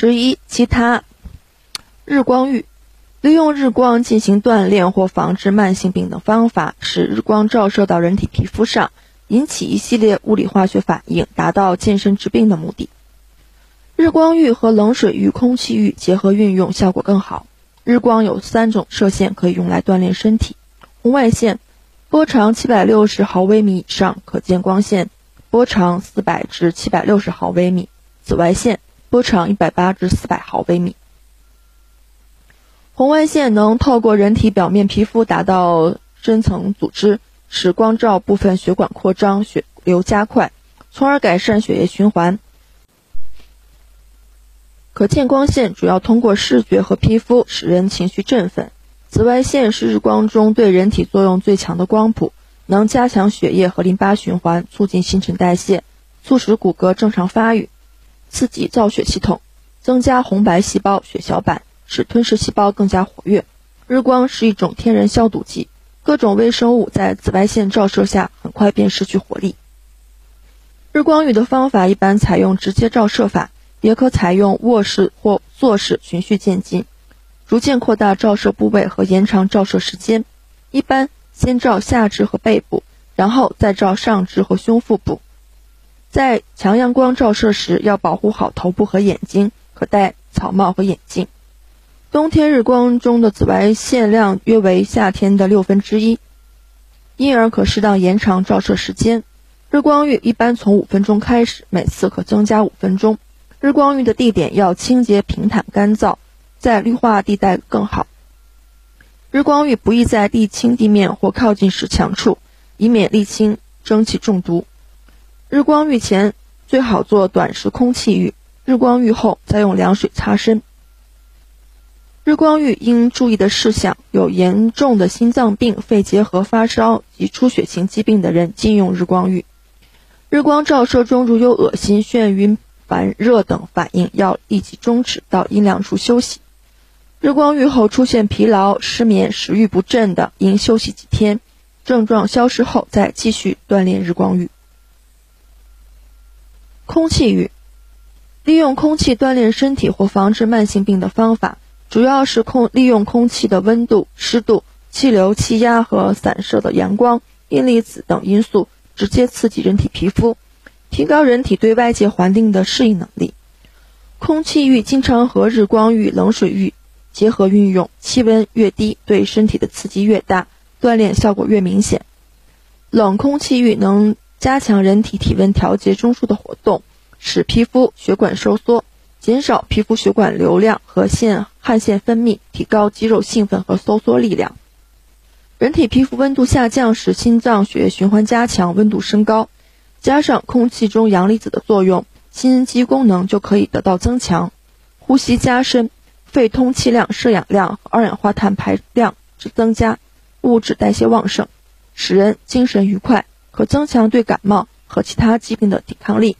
十一、其他日光浴，利用日光进行锻炼或防治慢性病等方法，使日光照射到人体皮肤上，引起一系列物理化学反应，达到健身治病的目的。日光浴和冷水浴、空气浴结合运用，效果更好。日光有三种射线可以用来锻炼身体：红外线，波长七百六十毫微米以上，可见光线，波长四百至七百六十毫微米；紫外线。波长一百八至四百毫微米。红外线能透过人体表面皮肤达到深层组织，使光照部分血管扩张、血流加快，从而改善血液循环。可见光线主要通过视觉和皮肤使人情绪振奋。紫外线是日光中对人体作用最强的光谱，能加强血液和淋巴循环，促进新陈代谢，促使骨骼正常发育。刺激造血系统，增加红白细胞血小板，使吞噬细胞更加活跃。日光是一种天然消毒剂，各种微生物在紫外线照射下很快便失去活力。日光浴的方法一般采用直接照射法，也可采用卧式或坐式循序渐进，逐渐扩大照射部位和延长照射时间。一般先照下肢和背部，然后再照上肢和胸腹部。在强阳光照射时，要保护好头部和眼睛，可戴草帽和眼镜。冬天日光中的紫外线量约为夏天的六分之一，因而可适当延长照射时间。日光浴一般从五分钟开始，每次可增加五分钟。日光浴的地点要清洁、平坦、干燥，在绿化地带更好。日光浴不宜在沥青地面或靠近石墙处，以免沥青蒸汽中毒。日光浴前最好做短时空气浴，日光浴后再用凉水擦身。日光浴应注意的事项有：严重的心脏病、肺结核、发烧及出血性疾病的人禁用日光浴。日光照射中如有恶心、眩晕、烦热等反应，要立即终止，到阴凉处休息。日光浴后出现疲劳、失眠、食欲不振的，应休息几天，症状消失后再继续锻炼日光浴。空气浴，利用空气锻炼身体或防治慢性病的方法，主要是空利用空气的温度、湿度、气流、气压和散射的阳光、阴离子等因素，直接刺激人体皮肤，提高人体对外界环境的适应能力。空气浴经常和日光浴、冷水浴结合运用，气温越低，对身体的刺激越大，锻炼效果越明显。冷空气浴能。加强人体体温调节中枢的活动，使皮肤血管收缩，减少皮肤血管流量和腺汗腺分泌，提高肌肉兴奋和收缩力量。人体皮肤温度下降时，心脏血液循环加强，温度升高，加上空气中阳离子的作用，心肌功能就可以得到增强，呼吸加深，肺通气量、摄氧量和二氧化碳排量之增加，物质代谢旺盛，使人精神愉快。可增强对感冒和其他疾病的抵抗力。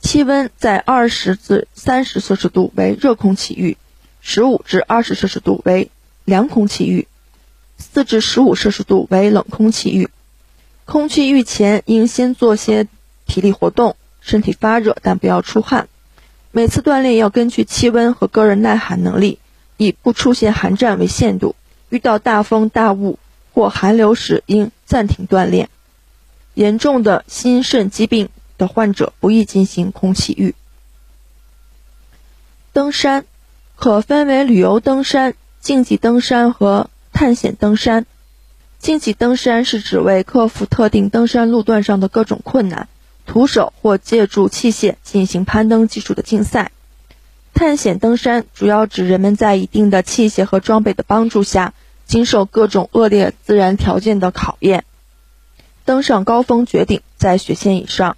气温在二十至三十摄氏度为热空气浴，十五至二十摄氏度为凉空气浴，四至十五摄氏度为冷空气浴。空气浴前应先做些体力活动，身体发热但不要出汗。每次锻炼要根据气温和个人耐寒能力，以不出现寒战为限度。遇到大风大雾。或寒流时应暂停锻炼。严重的心肾疾病的患者不宜进行空气浴。登山可分为旅游登山、竞技登山和探险登山。竞技登山是指为克服特定登山路段上的各种困难，徒手或借助器械进行攀登技术的竞赛。探险登山主要指人们在一定的器械和装备的帮助下。经受各种恶劣自然条件的考验，登上高峰绝顶，在雪线以上。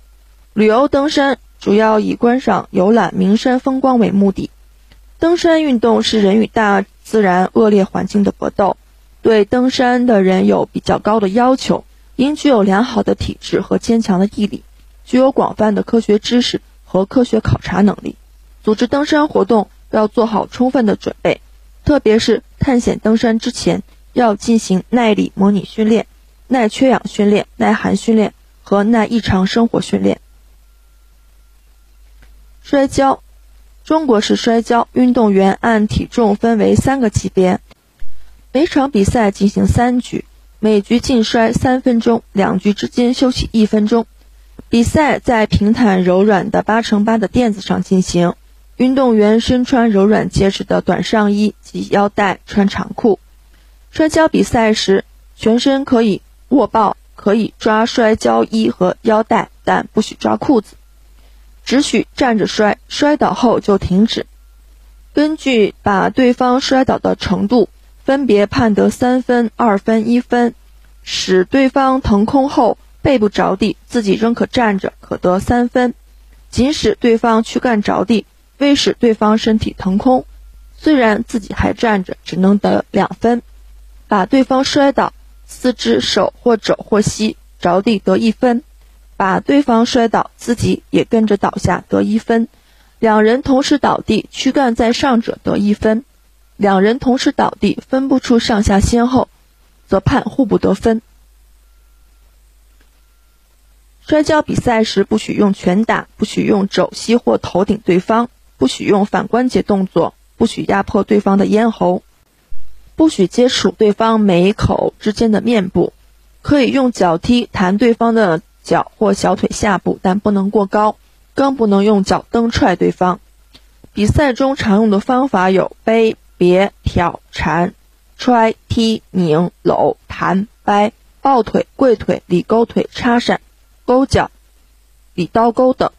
旅游登山主要以观赏、游览名山风光为目的。登山运动是人与大自然恶劣环境的搏斗，对登山的人有比较高的要求，应具有良好的体质和坚强的毅力，具有广泛的科学知识和科学考察能力。组织登山活动要做好充分的准备。特别是探险登山之前，要进行耐力模拟训练、耐缺氧训练、耐寒训练和耐异常生活训练。摔跤，中国式摔跤运动员按体重分为三个级别，每场比赛进行三局，每局竞摔三分钟，两局之间休息一分钟。比赛在平坦柔软的八乘八的垫子上进行，运动员身穿柔软结实的短上衣及腰带，穿长裤。摔跤比赛时，全身可以握抱，可以抓摔跤衣和腰带，但不许抓裤子。只许站着摔，摔倒后就停止。根据把对方摔倒的程度，分别判得三分、二分、一分。使对方腾空后背部着地，自己仍可站着，可得三分；仅使对方躯干着地，为使对方身体腾空，虽然自己还站着，只能得两分。把对方摔倒，四肢、手或肘或膝着地得一分。把对方摔倒，自己也跟着倒下，得一分；两人同时倒地，躯干在上者得一分；两人同时倒地，分不出上下先后，则判互不得分。摔跤比赛时，不许用拳打，不许用肘膝或头顶对方，不许用反关节动作，不许压迫对方的咽喉，不许接触对方眉口之间的面部，可以用脚踢弹对方的。脚或小腿下部，但不能过高，更不能用脚蹬踹对方。比赛中常用的方法有背、别、挑、缠、踹、踢、拧、搂、弹、掰、抱腿、跪腿、里勾腿、插闪、勾脚、里刀钩等。